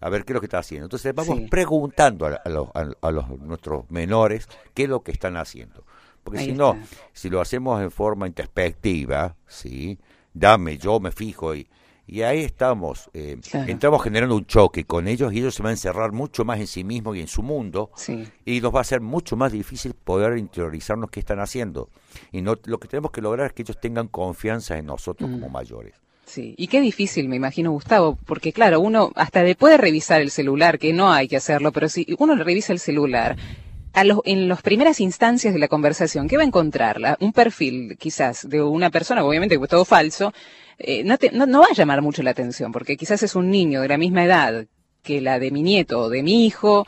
A ver qué es lo que está haciendo. Entonces vamos preguntando a, los, a, los, nuestros menores qué es lo que están haciendo. Porque si no, si lo hacemos en forma introspectiva, ¿sí? Dame, yo me fijo y y ahí estamos, eh, entramos generando un choque con ellos y ellos se van a encerrar mucho más en sí mismos y en su mundo y nos va a ser mucho más difícil poder interiorizarnos qué están haciendo. Y no, lo que tenemos que lograr es que ellos tengan confianza en nosotros como mm. mayores.
Sí, y qué difícil, me imagino, Gustavo, porque claro, uno hasta después de revisar el celular, que no hay que hacerlo, pero si uno le revisa el celular, a los, en las primeras instancias de la conversación, ¿qué va a encontrar? Un perfil, quizás, de una persona, obviamente, todo falso, eh, no, no, no va a llamar mucho la atención, porque quizás es un niño de la misma edad que la de mi nieto o de mi hijo,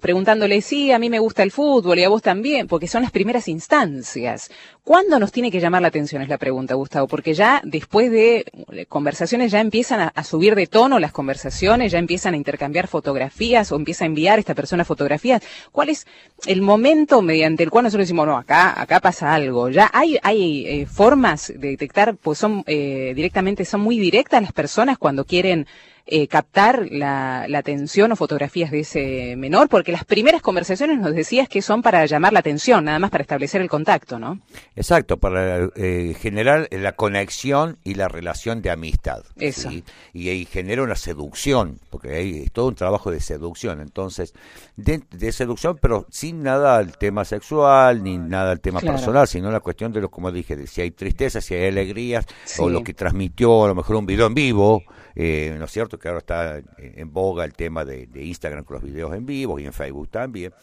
preguntándole, sí, a mí me gusta el fútbol y a vos también, porque son las primeras instancias. ¿Cuándo nos tiene que llamar la atención? Es la pregunta, Gustavo, porque ya después de eh, conversaciones ya empiezan a, subir de tono las conversaciones, ya empiezan a intercambiar fotografías o empieza a enviar esta persona fotografías. ¿Cuál es el momento mediante el cual nosotros decimos, no, acá, acá pasa algo? Ya hay, hay eh, formas de detectar, pues son eh, directamente, son muy directas las personas cuando quieren eh, captar la, atención o fotografías de ese menor? Porque las primeras conversaciones nos decías que son para llamar la atención, nada más para establecer el contacto, ¿no?
Exacto, para eh, generar la conexión y la relación de amistad. Eso. Y, ahí genera una seducción, porque hay es todo un trabajo de seducción. Entonces, de, seducción, pero sin nada al tema sexual, ni nada al tema personal, sino la cuestión de lo, como dije, de si hay tristeza, si hay alegrías, o lo que transmitió a lo mejor un video en vivo, eh, ¿no es cierto? Que ahora está en boga el tema de, Instagram con los videos en vivo y en Facebook también.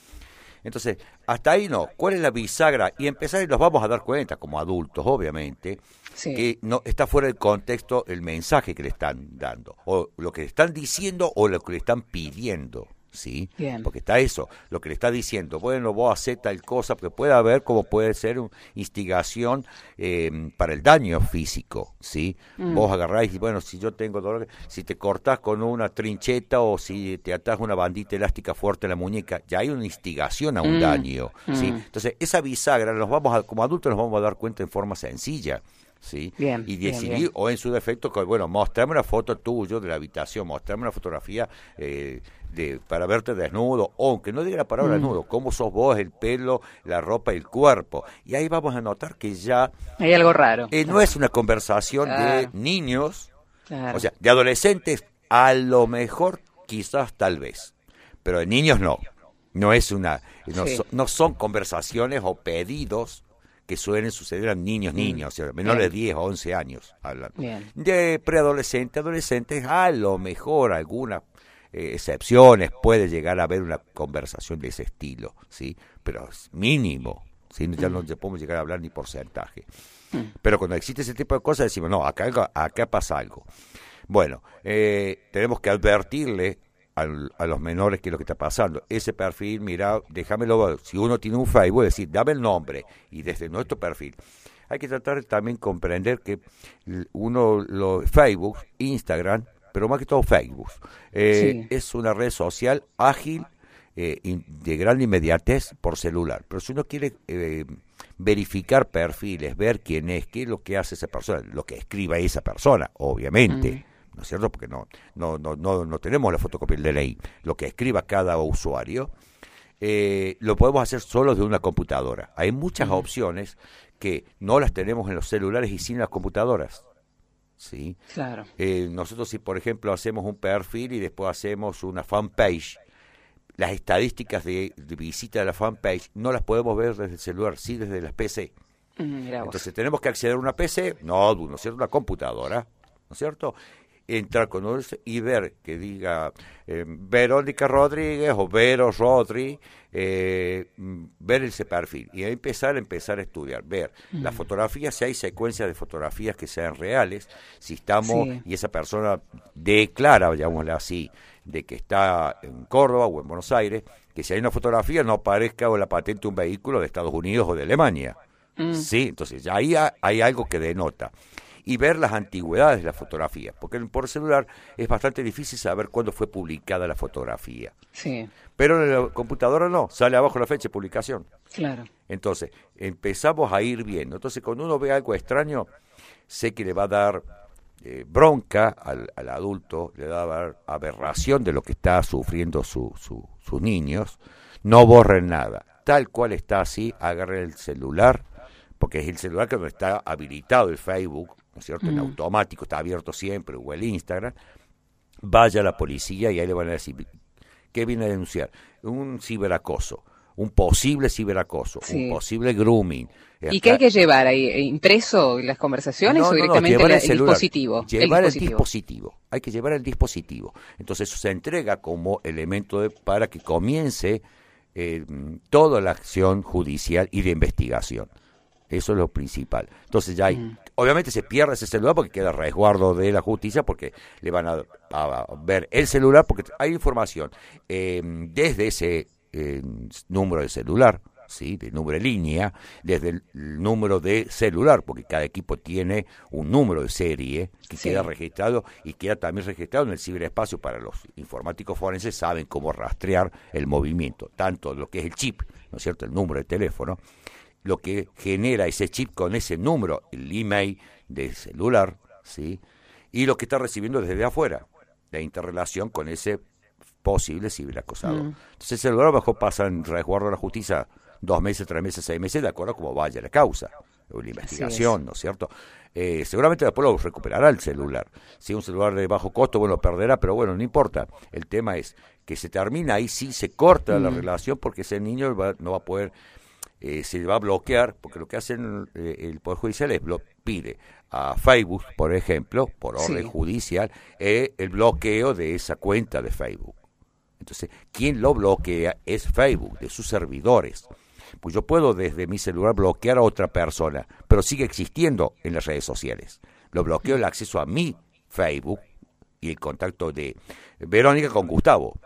Entonces, hasta ahí no. ¿Cuál es la bisagra? Y empezar y nos vamos a dar cuenta, como adultos, obviamente, que no está fuera del contexto el mensaje que le están dando, o lo que le están diciendo o lo que le están pidiendo. ¿Sí? Porque está eso, lo que le está diciendo, bueno, vos haces tal cosa, porque puede haber como puede ser una instigación eh, para el daño físico, ¿sí? Mm. Vos agarráis y bueno, si yo tengo dolor, si te cortás con una trincheta o si te atás una bandita elástica fuerte en la muñeca, ya hay una instigación a un mm. daño, ¿sí? Mm. Entonces, esa bisagra, nos vamos a, como adultos nos vamos a dar cuenta en forma sencilla. ¿Sí?
Bien,
y
bien, bien.
o en su defecto, que, bueno, mostrame una foto tuyo de la habitación, mostrame una fotografía eh, de, para verte desnudo, o aunque no diga la palabra
Mm.
desnudo, cómo sos vos, el pelo, la ropa, el cuerpo. Y ahí vamos a notar que ya
Hay algo raro.
eh, no es una conversación de niños,
Claro.
o sea, de adolescentes, a lo mejor, quizás, tal vez, pero de niños no. No es una, no,
Sí.
so- no son conversaciones o pedidos que suelen suceder a niños, niños, o sea, menores de
Mm. Bien.
10 o 11 años. hablan.
Bien.
De preadolescentes, adolescentes, a lo mejor algunas eh, excepciones puede llegar a haber una conversación de ese estilo, ¿sí? Pero es mínimo, ¿sí? Ya no podemos llegar a hablar ni porcentaje. Pero cuando existe ese tipo de cosas decimos, no, acá, acá pasa algo. Bueno, eh, tenemos que advertirle al- a los menores qué es lo que está pasando. Ese perfil, mira, déjamelo, ver. si uno tiene un Facebook, decir, dame el nombre y desde nuestro perfil. Hay que tratar de también comprender que uno, lo, Facebook, Instagram, pero más que todo Facebook, eh,
Sí.
es una red social ágil, eh, in- de gran inmediatez por celular. Pero si uno quiere eh, verificar perfiles, ver quién es, qué es lo que hace esa persona, lo que escriba esa persona, obviamente, ¿no es cierto? Porque no, no, no, no, no tenemos la fotocopia del DNI, lo que escriba cada usuario, eh, lo podemos hacer solo de una computadora. Hay muchas opciones que no las tenemos en los celulares y sin las computadoras. ¿sí?
Claro.
Eh, nosotros si por ejemplo hacemos un perfil y después hacemos una fanpage, las estadísticas de, de visita de la fanpage no las podemos ver desde el celular, sí desde las PC.
Mm, vos.
Entonces tenemos que acceder a una PC, no, ¿no es cierto? Una computadora, ¿no es cierto? Entrar con uno y ver que diga eh, Verónica Rodríguez o Vero Rodri, eh, mm, ver ese perfil y empezar, empezar a estudiar, ver las fotografías, si hay secuencias de fotografías que sean reales, si estamos
Sí.
y esa persona declara, llamémosle así, de que está en Córdoba o en Buenos Aires, que si hay una fotografía no aparezca o la patente un vehículo de Estados Unidos o de Alemania. Sí, entonces ya ahí ha- hay algo que denota. Y ver las antigüedades de la fotografía, porque por celular es bastante difícil saber cuándo fue publicada la fotografía.
Sí,
Pero en la computadora no, sale abajo la fecha de publicación.
claro.
Entonces, empezamos a ir viendo. Entonces, cuando uno ve algo extraño, sé que le va a dar eh, bronca al, al adulto, le va a dar aberración de lo que está sufriendo su, su- sus niños. No borren nada. Tal cual está así, agarren el celular, porque es el celular que no está habilitado el Facebook, ¿no es cierto? En automático, está abierto siempre, o el Instagram. Vaya a la policía y ahí le van a decir, ¿qué viene a denunciar? Un ciberacoso, un posible ciberacoso,
Sí.
un posible grooming.
¿Y qué hay que llevar ahí? ¿Eh, ¿Impreso las conversaciones
No,
o
no, no,
directamente
llevar
la-
el
el, dispositivo?
Llevar
el
el
dispositivo.
dispositivo. Hay que llevar el dispositivo. Entonces eso se entrega como elemento de- para que comience eh, toda la acción judicial y de investigación. Eso es lo principal. Entonces ya hay,
Mm.
obviamente se pierde ese celular porque queda resguardo de la justicia porque le van a, a ver el celular porque hay información eh, desde ese eh, número de celular, sí, de número de línea, desde el número de celular porque cada equipo tiene un número de serie que
Sí.
queda registrado y queda también registrado en el ciberespacio para los informáticos forenses saben cómo rastrear el movimiento, tanto lo que es el chip, ¿no es cierto?, el número de teléfono, lo que genera ese chip con ese número, el email del celular, ¿sí? Y lo que está recibiendo desde afuera, la interrelación con ese posible ciberacosador. Entonces el celular a lo mejor pasa en resguardo de la justicia dos meses, tres meses, seis meses, de acuerdo a cómo vaya la causa o la investigación, ¿no es cierto? Eh, seguramente después lo recuperará el celular. Si es un celular de bajo costo, bueno, lo perderá, pero bueno, no importa. El tema es que se termina ahí, sí se corta la relación porque ese niño va- no va a poder eh, se va a bloquear, porque lo que hacen eh, el Poder Judicial es pide a Facebook, por ejemplo, por orden
Sí.
judicial, eh, el bloqueo de esa cuenta de Facebook. Entonces, quien lo bloquea es Facebook, de sus servidores. Pues yo puedo desde mi celular bloquear a otra persona, pero sigue existiendo en las redes sociales. Lo bloqueo el acceso a mi Facebook y el contacto de Verónica con Gustavo.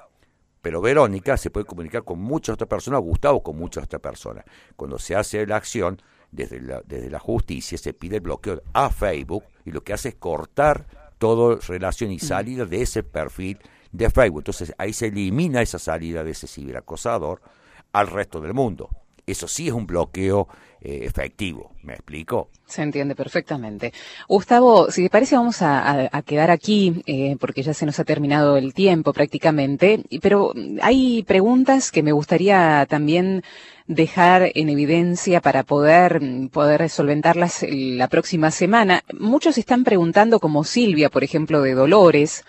Pero Verónica se puede comunicar con muchas otras personas, Gustavo con muchas otras personas. Cuando se hace la acción, desde la, desde la justicia se pide el bloqueo a Facebook y lo que hace es cortar toda relación y salida de ese perfil de Facebook. Entonces ahí se elimina esa salida de ese ciberacosador al resto del mundo. eso sí es un bloqueo eh, efectivo. ¿Me explico?
Se entiende perfectamente. Gustavo, si te parece vamos a, quedar aquí eh, porque ya se nos ha terminado el tiempo prácticamente, pero hay preguntas que me gustaría también dejar en evidencia para poder, poder solventarlas la próxima semana. Muchos están preguntando, como Silvia, por ejemplo, de Dolores,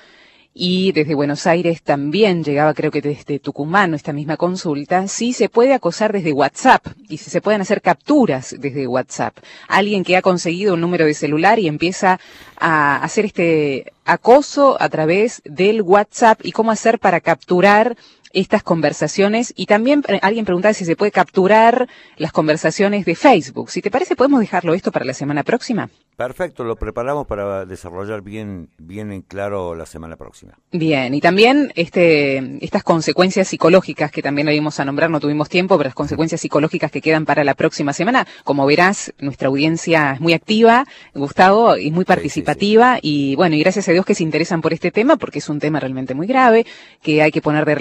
y desde Buenos Aires también llegaba, creo que desde Tucumán, esta misma consulta, si se puede acosar desde WhatsApp y si se pueden hacer capturas desde WhatsApp. Alguien que ha conseguido un número de celular y empieza a hacer este acoso a través del WhatsApp y cómo hacer para capturar estas conversaciones y también alguien preguntaba si se puede capturar las conversaciones de Facebook. Si te parece, podemos dejarlo esto para la semana próxima.
Perfecto, lo preparamos para desarrollar bien, bien en claro la semana próxima.
Bien, y también este, estas consecuencias psicológicas que también lo íbamos a nombrar, no tuvimos tiempo, pero las consecuencias psicológicas que quedan para la próxima semana. Como verás, nuestra audiencia es muy activa, Gustavo, y muy participativa, y bueno, y gracias a Dios que se interesan por este tema, porque es un tema realmente muy grave, que hay que poner de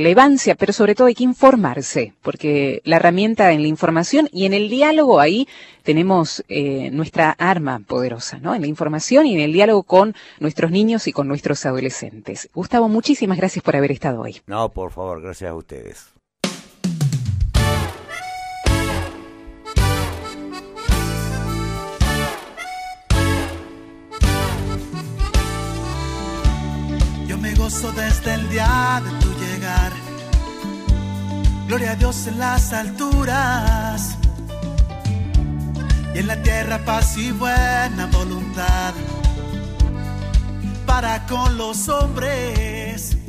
pero sobre todo hay que informarse, porque la herramienta en la información y en el diálogo ahí tenemos eh, nuestra arma poderosa, ¿no? En la información y en el diálogo con nuestros niños y con nuestros adolescentes. Gustavo, muchísimas gracias por haber estado hoy.
No, por favor, gracias a ustedes.
Yo me gozo desde el día de tu. Gloria a Dios en las alturas y en la tierra paz y buena voluntad para con los hombres.